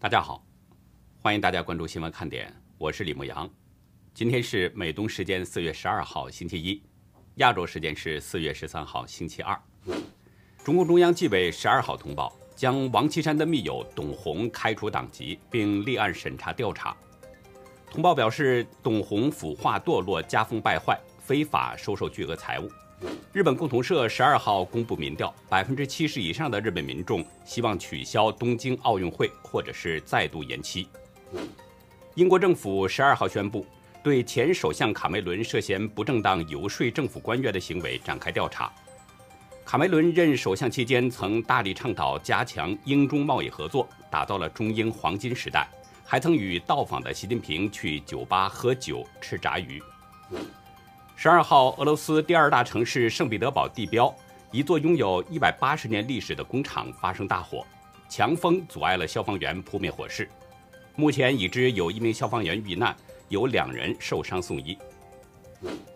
大家好，欢迎大家关注新闻看点，我是李牧阳。今天是美东时间四月十二号星期一，亚洲时间是四月十三号星期二。中共中央纪委十二号通报，将王岐山的密友董洪开除党籍，并立案审查调查。通报表示，董洪腐化堕落，家风败坏，非法收受巨额财物。日本共同社十二号公布民调，百分之七十以上的日本民众希望取消东京奥运会，或者是再度延期。英国政府十二号宣布，对前首相卡梅伦涉嫌不正当游说政府官员的行为展开调查。卡梅伦任首相期间，曾大力倡导加强英中贸易合作，打造了中英黄金时代，还曾与到访的习近平去酒吧喝酒、吃炸鱼。十二号，俄罗斯第二大城市圣彼得堡地标一座拥有一百八十年历史的工厂发生大火，强风阻碍了消防员扑灭火势。目前已知有一名消防员遇难，有两人受伤送医。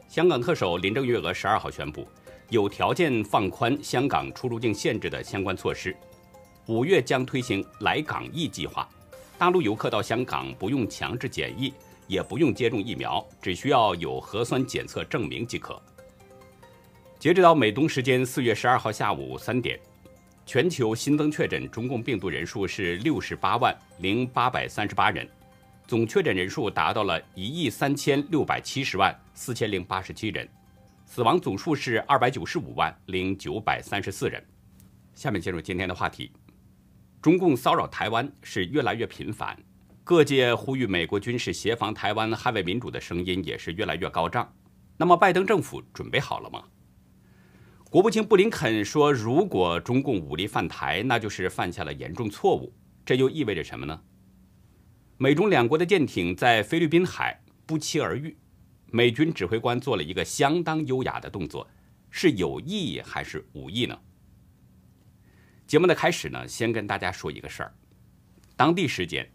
香港特首林郑月娥十二号宣布，有条件放宽香港出入境限制的相关措施，五月将推行“来港易”计划，大陆游客到香港不用强制检疫。也不用接种疫苗，只需要有核酸检测证明即可。截止到美东时间四月十二号下午三点，全球新增确诊中共病毒人数是六十八万零八百三十八人，总确诊人数达到了一亿三千六百七十万四千零八十七人，死亡总数是二百九十五万零九百三十四人。下面进入今天的话题，中共骚扰台湾是越来越频繁。各界呼吁美国军事协防台湾、捍卫民主的声音也是越来越高涨。那么，拜登政府准备好了吗？国务卿布林肯说：“如果中共武力犯台，那就是犯下了严重错误。”这又意味着什么呢？美中两国的舰艇在菲律宾海不期而遇，美军指挥官做了一个相当优雅的动作，是有意还是无意呢？节目的开始呢，先跟大家说一个事儿，当地时间。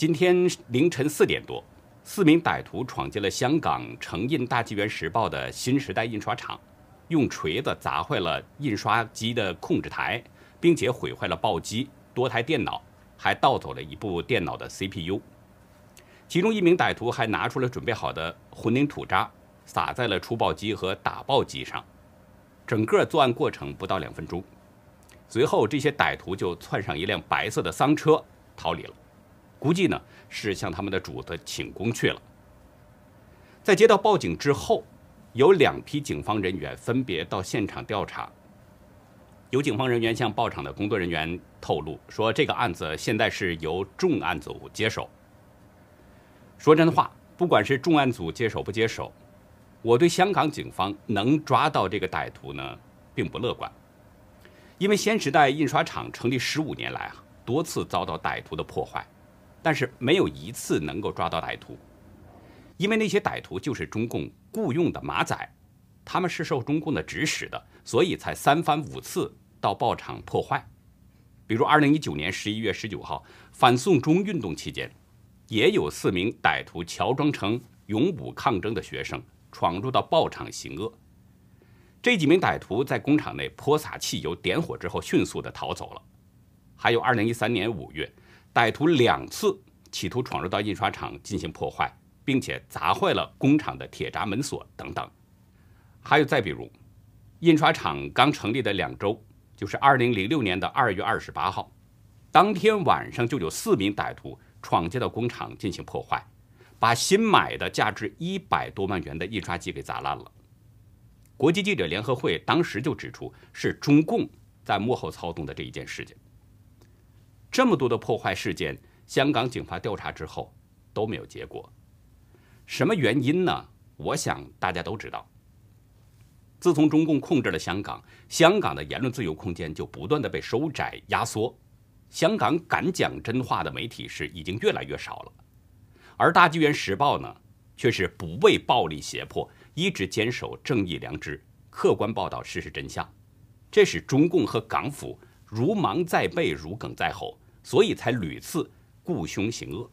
今天凌晨四点多，四名歹徒闯进了香港成印大纪元时报的新时代印刷厂，用锤子砸坏了印刷机的控制台，并且毁坏了报机、多台电脑，还盗走了一部电脑的 CPU。其中一名歹徒还拿出了准备好的混凝土渣，撒在了出报机和打报机上。整个作案过程不到两分钟，随后这些歹徒就窜上一辆白色的丧车逃离了。估计呢是向他们的主子请功去了。在接到报警之后，有两批警方人员分别到现场调查。有警方人员向报厂的工作人员透露说，这个案子现在是由重案组接手。说真话，不管是重案组接手不接手，我对香港警方能抓到这个歹徒呢，并不乐观。因为新时代印刷厂成立十五年来啊，多次遭到歹徒的破坏。但是没有一次能够抓到歹徒，因为那些歹徒就是中共雇佣的马仔，他们是受中共的指使的，所以才三番五次到报厂破坏。比如，二零一九年十一月十九号反送中运动期间，也有四名歹徒乔装成勇武抗争的学生，闯入到报厂行恶。这几名歹徒在工厂内泼洒汽油、点火之后，迅速的逃走了。还有二零一三年五月。歹徒两次企图闯入到印刷厂进行破坏，并且砸坏了工厂的铁闸门锁等等。还有再比如，印刷厂刚成立的两周，就是二零零六年的二月二十八号，当天晚上就有四名歹徒闯进到工厂进行破坏，把新买的价值一百多万元的印刷机给砸烂了。国际记者联合会当时就指出，是中共在幕后操纵的这一件事情。这么多的破坏事件，香港警方调查之后都没有结果，什么原因呢？我想大家都知道。自从中共控制了香港，香港的言论自由空间就不断的被收窄压缩，香港敢讲真话的媒体是已经越来越少了，而大纪元时报呢，却是不畏暴力胁迫，一直坚守正义良知，客观报道事实真相，这使中共和港府如芒在背，如鲠在喉。所以才屡次雇凶行恶，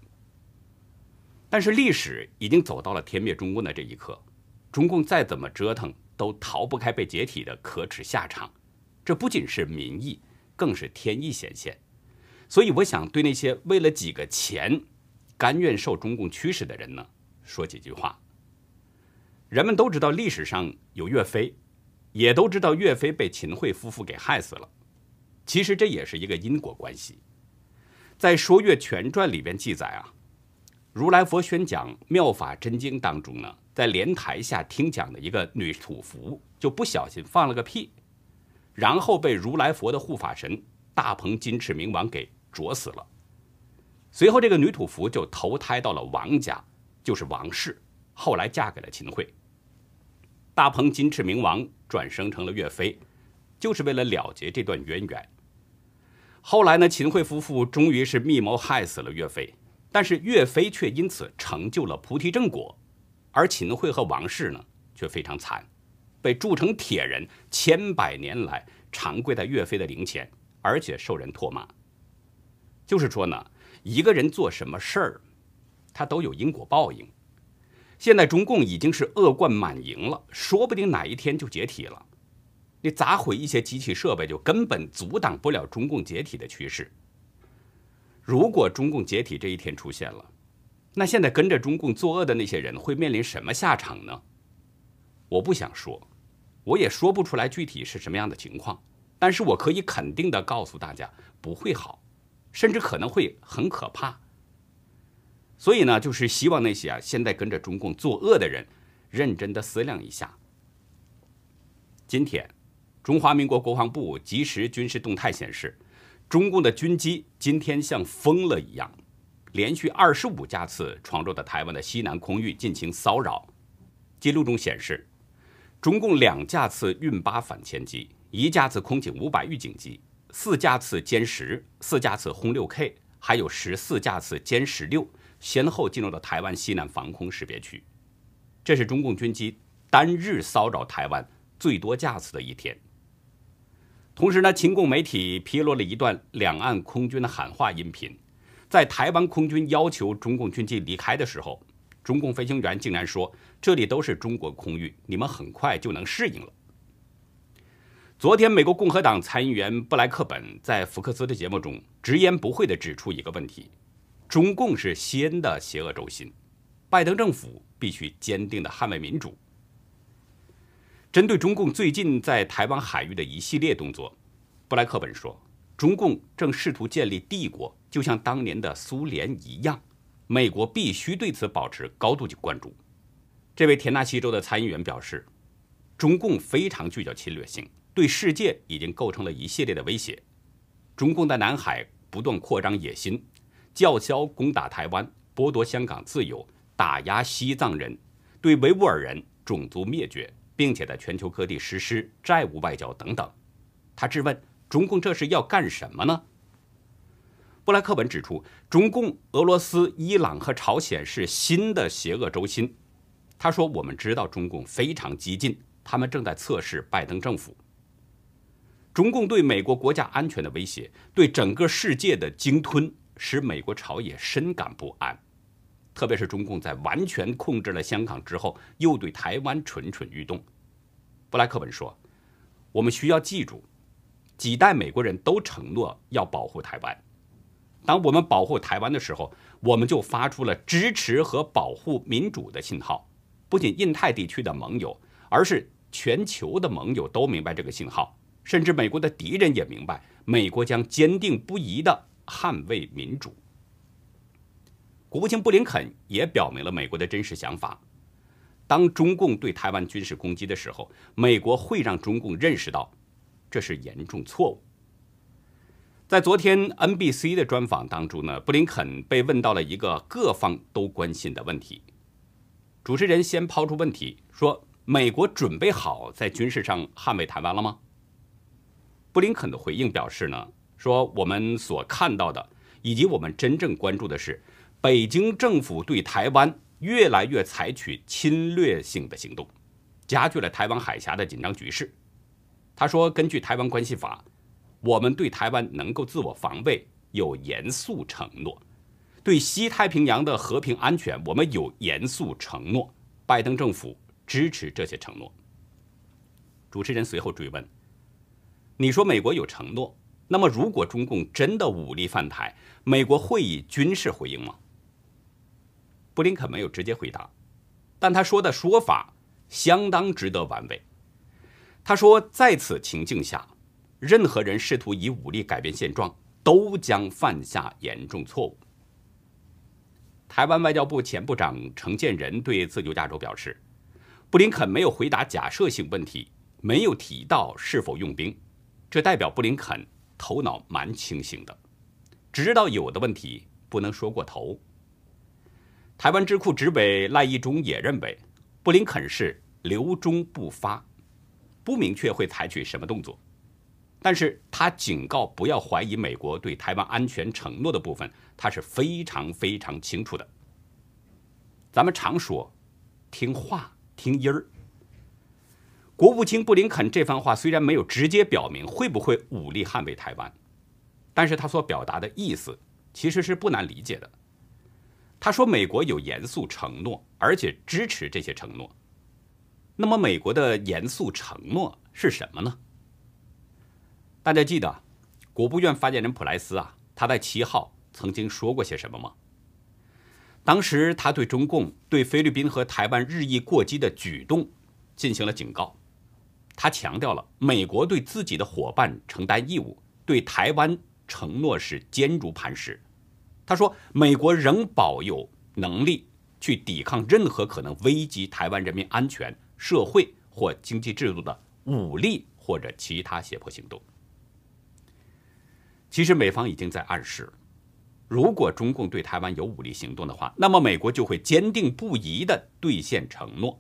但是历史已经走到了天灭中共的这一刻，中共再怎么折腾都逃不开被解体的可耻下场。这不仅是民意，更是天意显现。所以我想对那些为了几个钱，甘愿受中共驱使的人呢，说几句话。人们都知道历史上有岳飞，也都知道岳飞被秦桧夫妇给害死了。其实这也是一个因果关系。在《说岳全传》里边记载啊，如来佛宣讲《妙法真经》当中呢，在莲台下听讲的一个女土福就不小心放了个屁，然后被如来佛的护法神大鹏金翅明王给啄死了。随后这个女土福就投胎到了王家，就是王氏，后来嫁给了秦桧。大鹏金翅明王转生成了岳飞，就是为了了结这段渊源。后来呢，秦桧夫妇终于是密谋害死了岳飞，但是岳飞却因此成就了菩提正果，而秦桧和王氏呢却非常惨，被铸成铁人，千百年来常跪在岳飞的灵前，而且受人唾骂。就是说呢，一个人做什么事儿，他都有因果报应。现在中共已经是恶贯满盈了，说不定哪一天就解体了。你砸毁一些机器设备，就根本阻挡不了中共解体的趋势。如果中共解体这一天出现了，那现在跟着中共作恶的那些人会面临什么下场呢？我不想说，我也说不出来具体是什么样的情况。但是我可以肯定的告诉大家，不会好，甚至可能会很可怕。所以呢，就是希望那些啊现在跟着中共作恶的人，认真的思量一下。今天，中华民国国防部即时军事动态显示，中共的军机今天像疯了一样，连续二十五架次闯入的台湾的西南空域进行骚扰。记录中显示，中共两架次运八反潜机，一架次空警五百预警机，四架次歼十，四架次轰六 K，还有十四架次歼十六。先后进入了台湾西南防空识别区，这是中共军机单日骚扰台湾最多架次的一天。同时呢，秦共媒体披露了一段两岸空军的喊话音频，在台湾空军要求中共军机离开的时候，中共飞行员竟然说：“这里都是中国空域，你们很快就能适应了。”昨天，美国共和党参议员布莱克本在福克斯的节目中直言不讳地指出一个问题。中共是西恩的邪恶轴心，拜登政府必须坚定的捍卫民主。针对中共最近在台湾海域的一系列动作，布莱克本说，中共正试图建立帝国，就像当年的苏联一样，美国必须对此保持高度的关注。这位田纳西州的参议员表示，中共非常具有侵略性，对世界已经构成了一系列的威胁。中共在南海不断扩张野心。叫嚣攻打台湾，剥夺香港自由，打压西藏人，对维吾尔人种族灭绝，并且在全球各地实施债务外交等等。他质问中共这是要干什么呢？布莱克文指出，中共、俄罗斯、伊朗和朝鲜是新的邪恶轴心。他说：“我们知道中共非常激进，他们正在测试拜登政府。中共对美国国家安全的威胁，对整个世界的鲸吞。”使美国朝野深感不安，特别是中共在完全控制了香港之后，又对台湾蠢蠢欲动。布莱克本说：“我们需要记住，几代美国人都承诺要保护台湾。当我们保护台湾的时候，我们就发出了支持和保护民主的信号。不仅印太地区的盟友，而是全球的盟友都明白这个信号，甚至美国的敌人也明白，美国将坚定不移的。”捍卫民主。国务卿布林肯也表明了美国的真实想法：当中共对台湾军事攻击的时候，美国会让中共认识到这是严重错误。在昨天 NBC 的专访当中呢，布林肯被问到了一个各方都关心的问题。主持人先抛出问题说：“美国准备好在军事上捍卫台湾了吗？”布林肯的回应表示呢。说我们所看到的，以及我们真正关注的是，北京政府对台湾越来越采取侵略性的行动，加剧了台湾海峡的紧张局势。他说，根据《台湾关系法》，我们对台湾能够自我防卫有严肃承诺，对西太平洋的和平安全，我们有严肃承诺。拜登政府支持这些承诺。主持人随后追问：“你说美国有承诺？”那么，如果中共真的武力犯台，美国会以军事回应吗？布林肯没有直接回答，但他说的说法相当值得玩味。他说，在此情境下，任何人试图以武力改变现状，都将犯下严重错误。台湾外交部前部长程建仁对自由亚洲表示，布林肯没有回答假设性问题，没有提到是否用兵，这代表布林肯。头脑蛮清醒的，知道有的问题不能说过头。台湾智库执委赖义忠也认为，布林肯是留中不发，不明确会采取什么动作。但是他警告不要怀疑美国对台湾安全承诺的部分，他是非常非常清楚的。咱们常说，听话听音儿。国务卿布林肯这番话虽然没有直接表明会不会武力捍卫台湾，但是他所表达的意思其实是不难理解的。他说美国有严肃承诺，而且支持这些承诺。那么美国的严肃承诺是什么呢？大家记得，国务院发言人普莱斯啊，他在七号曾经说过些什么吗？当时他对中共对菲律宾和台湾日益过激的举动进行了警告。他强调了美国对自己的伙伴承担义务，对台湾承诺是坚如磐石。他说，美国仍保有能力去抵抗任何可能危及台湾人民安全、社会或经济制度的武力或者其他胁迫行动。其实，美方已经在暗示，如果中共对台湾有武力行动的话，那么美国就会坚定不移地兑现承诺。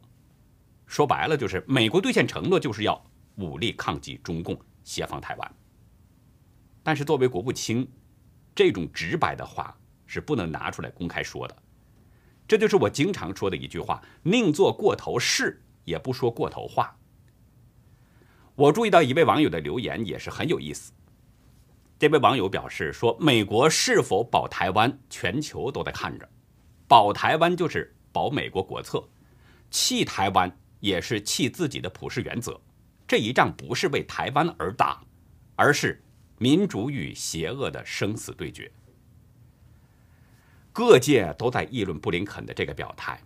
说白了，就是美国兑现承诺，就是要武力抗击中共，协防台湾。但是作为国务卿，这种直白的话是不能拿出来公开说的。这就是我经常说的一句话：宁做过头事，也不说过头话。我注意到一位网友的留言也是很有意思。这位网友表示说：“美国是否保台湾，全球都在看着。保台湾就是保美国国策，弃台湾。”也是弃自己的普世原则，这一仗不是为台湾而打，而是民主与邪恶的生死对决。各界都在议论布林肯的这个表态，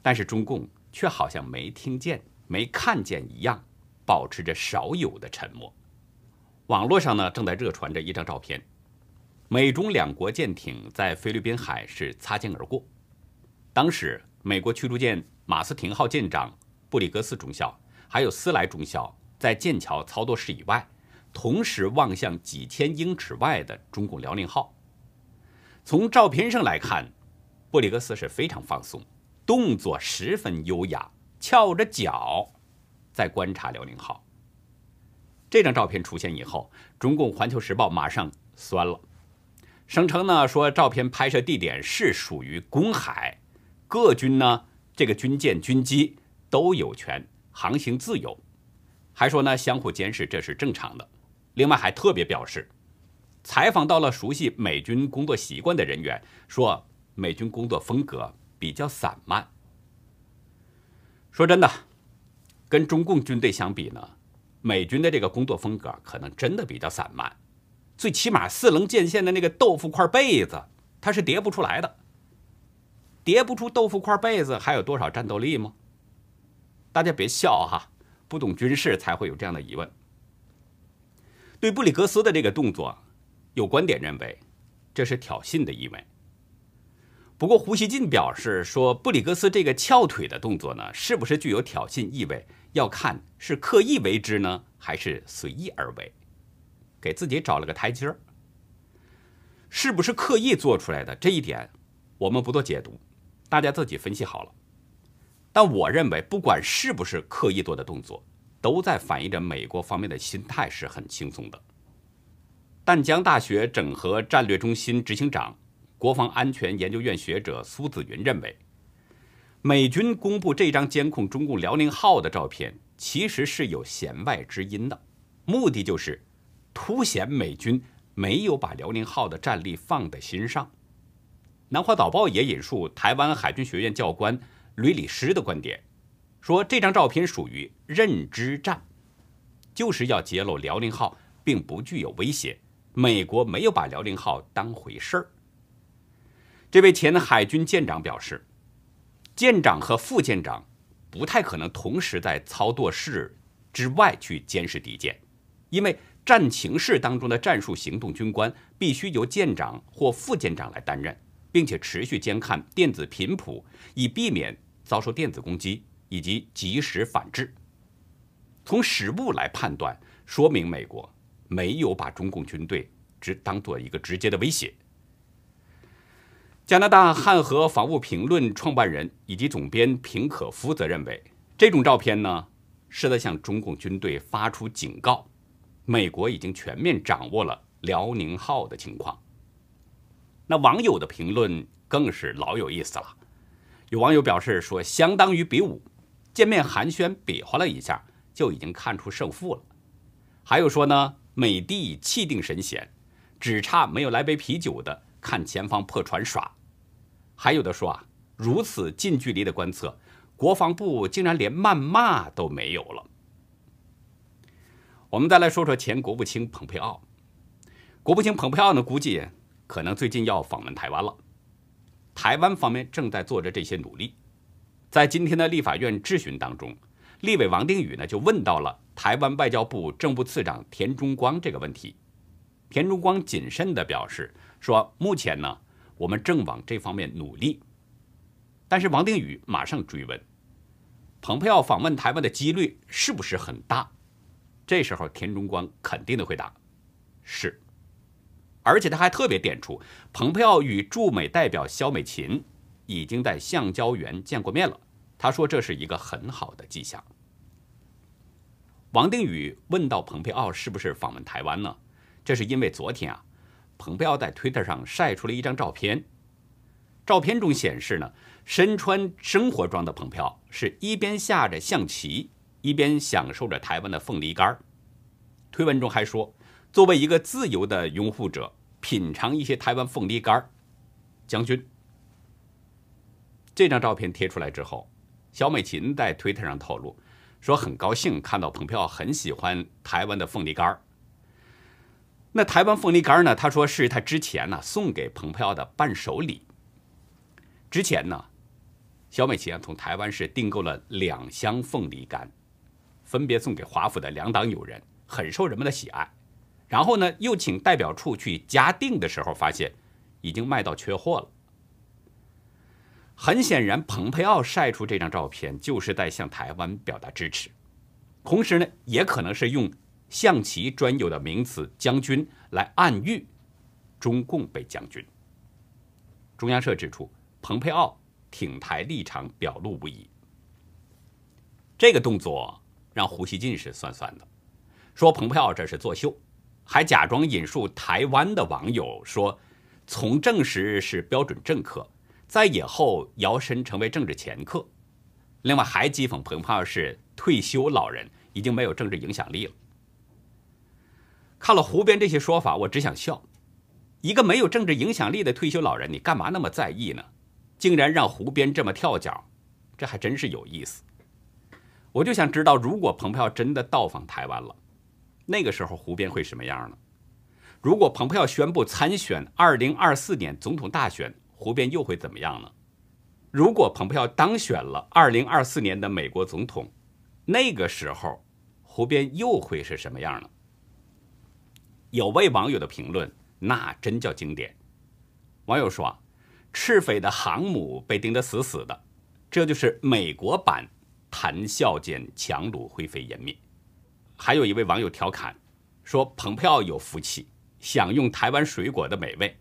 但是中共却好像没听见、没看见一样，保持着少有的沉默。网络上呢，正在热传着一张照片，美中两国舰艇在菲律宾海是擦肩而过，当时美国驱逐舰马斯廷号舰长。布里格斯中校还有斯莱中校在剑桥操作室以外，同时望向几千英尺外的中共辽宁号。从照片上来看，布里格斯是非常放松，动作十分优雅，翘着脚在观察辽宁号。这张照片出现以后，中共《环球时报》马上酸了，声称呢说照片拍摄地点是属于公海，各军呢这个军舰军机。都有权航行自由，还说呢相互监视这是正常的。另外还特别表示，采访到了熟悉美军工作习惯的人员，说美军工作风格比较散漫。说真的，跟中共军队相比呢，美军的这个工作风格可能真的比较散漫。最起码四棱剑线的那个豆腐块被子，它是叠不出来的。叠不出豆腐块被子，还有多少战斗力吗？大家别笑哈，不懂军事才会有这样的疑问。对布里格斯的这个动作，有观点认为这是挑衅的意味。不过胡锡进表示说，布里格斯这个翘腿的动作呢，是不是具有挑衅意味，要看是刻意为之呢，还是随意而为，给自己找了个台阶儿。是不是刻意做出来的这一点，我们不做解读，大家自己分析好了。但我认为，不管是不是刻意做的动作，都在反映着美国方面的心态是很轻松的。淡江大学整合战略中心执行长、国防安全研究院学者苏子云认为，美军公布这张监控中共辽宁号的照片，其实是有弦外之音的，目的就是凸显美军没有把辽宁号的战力放在心上。南华早报也引述台湾海军学院教官。吕礼师的观点说，这张照片属于认知战，就是要揭露辽宁号并不具有威胁，美国没有把辽宁号当回事儿。这位前海军舰长表示，舰长和副舰长不太可能同时在操作室之外去监视敌舰，因为战情室当中的战术行动军官必须由舰长或副舰长来担任，并且持续监看电子频谱，以避免遭受电子攻击以及及时反制。从实物来判断，说明美国没有把中共军队只当做一个直接的威胁。加拿大汉和防务评论创办人以及总编平可夫则认为，这种照片呢是在向中共军队发出警告，美国已经全面掌握了辽宁号的情况。那网友的评论更是老有意思了，有网友表示说，相当于比武，见面寒暄比划了一下。就已经看出胜负了。还有说呢，美帝气定神闲，只差没有来杯啤酒的看前方破船耍。还有的说啊，如此近距离的观测，国防部竟然连谩骂都没有了。我们再来说说前国务卿蓬佩奥。国务卿蓬佩奥呢，估计可能最近要访问台湾了。台湾方面正在做着这些努力。在今天的立法院质询当中。立委王定宇呢就问到了台湾外交部政务次长田中光这个问题，田中光谨慎地表示说，目前呢我们正往这方面努力。但是王定宇马上追问，蓬佩奥访问台湾的几率是不是很大？这时候田中光肯定的回答是，而且他还特别点出，蓬佩奥与驻美代表肖美琴已经在橡胶园见过面了。他说：“这是一个很好的迹象。”王定宇问到蓬佩奥是不是访问台湾呢？这是因为昨天啊，蓬佩奥在推特上晒出了一张照片，照片中显示呢，身穿生活装的蓬佩奥是一边下着象棋，一边享受着台湾的凤梨干推文中还说：“作为一个自由的拥护者，品尝一些台湾凤梨干将军。”这张照片贴出来之后。小美琴在推特上透露，说很高兴看到蓬佩奥很喜欢台湾的凤梨干儿。那台湾凤梨干呢？他说是他之前呢送给蓬佩奥的伴手礼。之前呢，小美琴啊从台湾市订购了两箱凤梨干，分别送给华府的两党友人，很受人们的喜爱。然后呢，又请代表处去加订的时候，发现已经卖到缺货了。很显然，蓬佩奥晒出这张照片，就是在向台湾表达支持，同时呢，也可能是用象棋专有的名词“将军”来暗喻中共被将军。中央社指出，蓬佩奥挺台立场表露无遗。这个动作让胡锡进是酸酸的，说蓬佩奥这是作秀，还假装引述台湾的网友说：“从政时是标准政客。”在以后摇身成为政治掮客，另外还讥讽蓬佩奥是退休老人，已经没有政治影响力了。看了胡编这些说法，我只想笑。一个没有政治影响力的退休老人，你干嘛那么在意呢？竟然让胡编这么跳脚，这还真是有意思。我就想知道，如果蓬佩奥真的到访台湾了，那个时候胡编会什么样呢？如果蓬佩奥宣布参选二零二四年总统大选？胡边又会怎么样呢？如果蓬佩奥当选了二零二四年的美国总统，那个时候胡边又会是什么样呢？有位网友的评论那真叫经典。网友说：“赤匪的航母被盯得死死的，这就是美国版谈笑间强弩灰飞烟灭。”还有一位网友调侃说：“蓬佩奥有福气，享用台湾水果的美味。”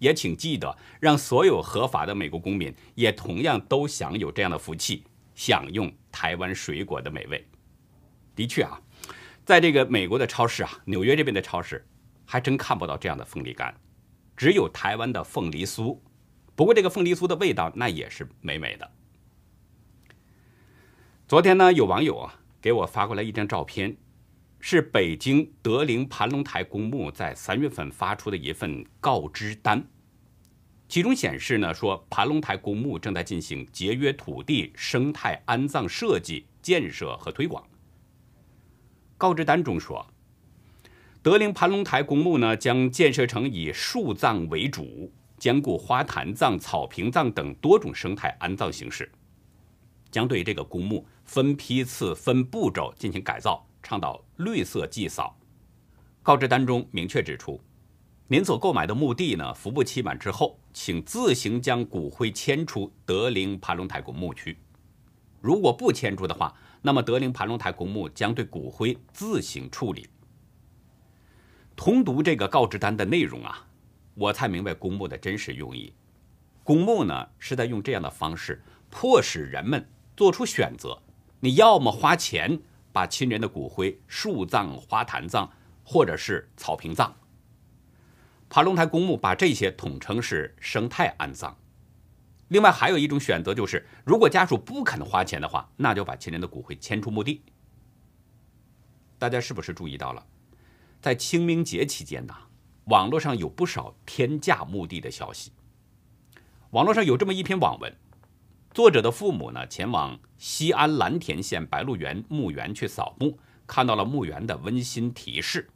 也请记得，让所有合法的美国公民也同样都享有这样的福气，享用台湾水果的美味。的确啊，在这个美国的超市啊，纽约这边的超市，还真看不到这样的凤梨干，只有台湾的凤梨酥。不过这个凤梨酥的味道那也是美美的。昨天呢，有网友啊给我发过来一张照片。是北京德陵盘龙台公墓在三月份发出的一份告知单，其中显示呢说盘龙台公墓正在进行节约土地、生态安葬设计、建设和推广。告知单中说，德陵盘龙台公墓呢，将建设成以树葬为主，兼顾花坛葬、草坪葬等多种生态安葬形式，将对这个公墓分批次、分步骤进行改造，倡导绿色祭扫。告知单中明确指出，您所购买的墓地呢，服务期满之后，请自行将骨灰迁出德陵盘龙台公墓区。如果不迁出的话，那么德陵盘龙台公墓将对骨灰自行处理。通读这个告知单的内容啊，我才明白公墓的真实用意。公墓呢是在用这样的方式迫使人们做出选择：你要么花钱把亲人的骨灰树葬、花坛葬，或者是草坪葬。盘龙台公墓把这些统称是生态安葬。另外还有一种选择就是，如果家属不肯花钱的话，那就把亲人的骨灰迁出墓地。大家是不是注意到了？在清明节期间呢，网络上有不少天价墓地的消息。网络上有这么一篇网文，作者的父母呢前往西安蓝田县白鹿原墓园去扫墓，看到了墓园的温馨提示。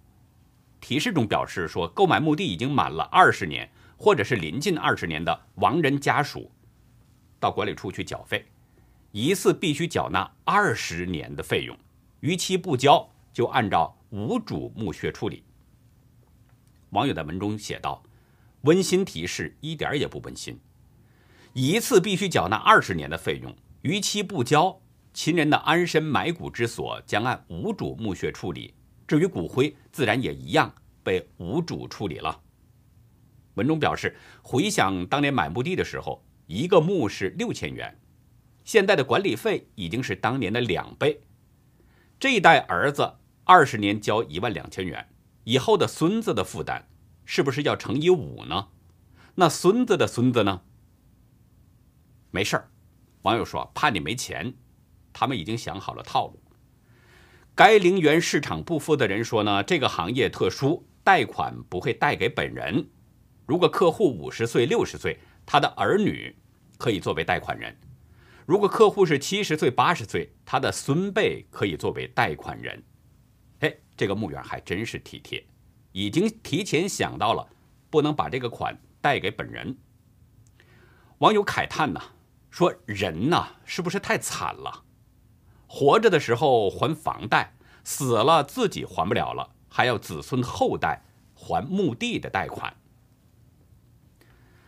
提示中表示说，购买墓地已经满了二十年或者是临近二十年的亡人家属，到管理处去缴费，一次必须缴纳二十年的费用，逾期不交就按照。无主墓穴处理。网友在文中写道：“温馨提示一点也不温馨，一次必须缴纳二十年的费用，逾期不交，亲人的安身埋骨之所将按无主墓穴处理。至于骨灰，自然也一样被无主处理了。”文中表示，回想当年买墓地的时候，一个墓是六千元，现在的管理费已经是当年的两倍。这一代儿子。二十年交一万两千元，以后的孙子的负担是不是要乘以五呢？那孙子的孙子呢？没事儿，网友说怕你没钱，他们已经想好了套路。该陵园市场部负责人说呢，这个行业特殊，贷款不会贷给本人。如果客户五十岁、六十岁，他的儿女可以作为贷款人；如果客户是七十岁、八十岁，他的孙辈可以作为贷款人。这个墓园还真是体贴，已经提前想到了，不能把这个款贷给本人。网友慨叹呐，说人呐是不是太惨了？活着的时候还房贷，死了自己还不了了，还要子孙后代还墓地的贷款。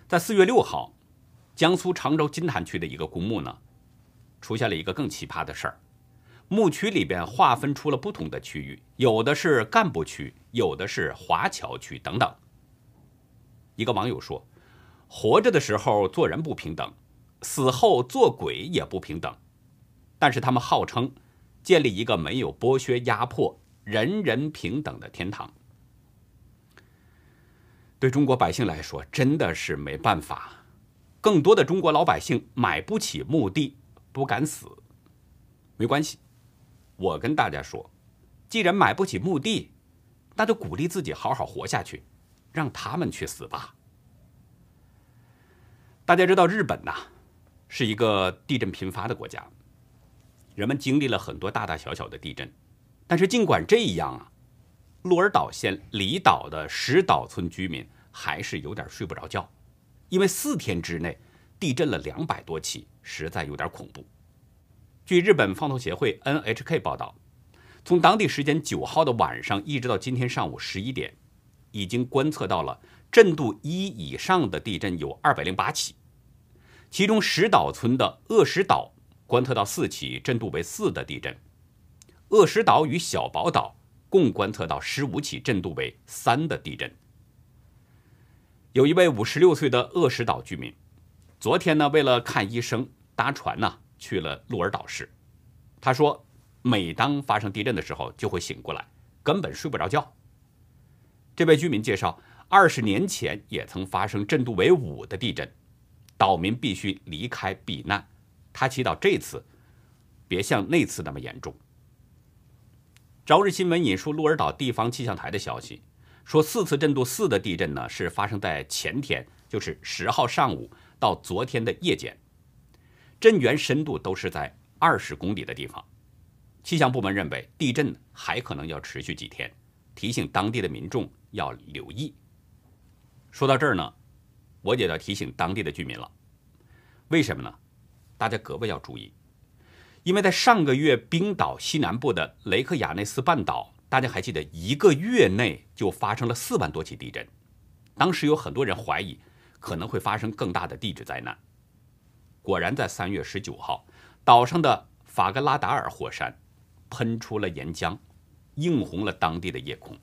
在四月六号，江苏常州金坛区的一个公墓呢，出现了一个更奇葩的事儿。墓区里边划分出了不同的区域，有的是干部区，有的是华侨区等等。一个网友说：“活着的时候做人不平等，死后做鬼也不平等。”但是他们号称建立一个没有剥削压迫、人人平等的天堂。对中国百姓来说，真的是没办法。更多的中国老百姓买不起墓地，不敢死，没关系。我跟大家说，既然买不起墓地，那就鼓励自己好好活下去，让他们去死吧。大家知道日本呐，是一个地震频发的国家，人们经历了很多大大小小的地震，但是尽管这样啊，鹿儿岛县离岛的石岛村居民还是有点睡不着觉，因为四天之内地震了两百多起，实在有点恐怖。据日本放送协会 NHK 报道，从当地时间九号的晚上一直到今天上午十一点，已经观测到了震度一以上的地震有二百零八起，其中石岛村的恶石岛观测到四起震度为四的地震，恶石岛与小宝岛共观测到十五起震度为三的地震。有一位五十六岁的恶石岛居民，昨天呢为了看医生搭船呢。去了鹿儿岛市，他说，每当发生地震的时候就会醒过来，根本睡不着觉。这位居民介绍，二十年前也曾发生震度为五的地震，岛民必须离开避难。他祈祷这次别像那次那么严重。朝日新闻引述鹿儿岛地方气象台的消息，说四次震度四的地震呢是发生在前天，就是十号上午到昨天的夜间。震源深度都是在二十公里的地方，气象部门认为地震还可能要持续几天，提醒当地的民众要留意。说到这儿呢，我也要提醒当地的居民了。为什么呢？大家格外要注意，因为在上个月冰岛西南部的雷克雅内斯半岛，大家还记得一个月内就发生了四万多起地震，当时有很多人怀疑可能会发生更大的地质灾难。果然，在三月十九号，岛上的法格拉达尔火山喷出了岩浆，映红了当地的夜空。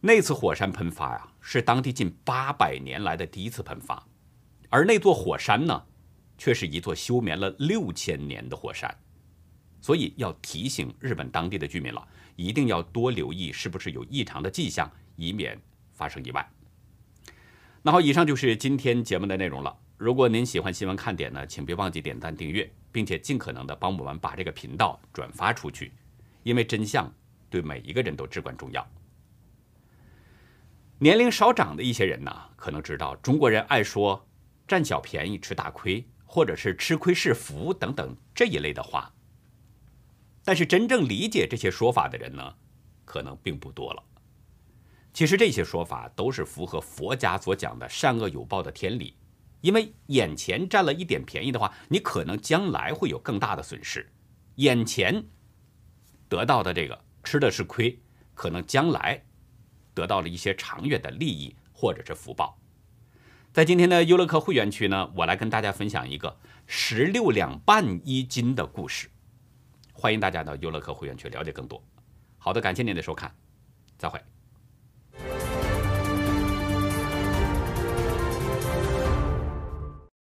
那次火山喷发呀，是当地近八百年来的第一次喷发，而那座火山呢，却是一座休眠了六千年的火山，所以要提醒日本当地的居民了，一定要多留意是不是有异常的迹象，以免发生意外。那好，以上就是今天节目的内容了。如果您喜欢新闻看点呢，请别忘记点赞订阅，并且尽可能的帮我们把这个频道转发出去，因为真相对每一个人都至关重要。年龄稍长的一些人呢，可能知道中国人爱说“占小便宜吃大亏”或者是“吃亏是福”等等这一类的话。但是真正理解这些说法的人呢，可能并不多了。其实这些说法都是符合佛家所讲的善恶有报的天理，因为眼前占了一点便宜的话，你可能将来会有更大的损失；眼前得到的这个吃的是亏，可能将来。得到了一些长远的利益或者是福报。在今天的优乐客会员区呢，我来跟大家分享一个十六两半一斤的故事。欢迎大家到优乐客会员区了解更多。好的，感谢您的收看，再会。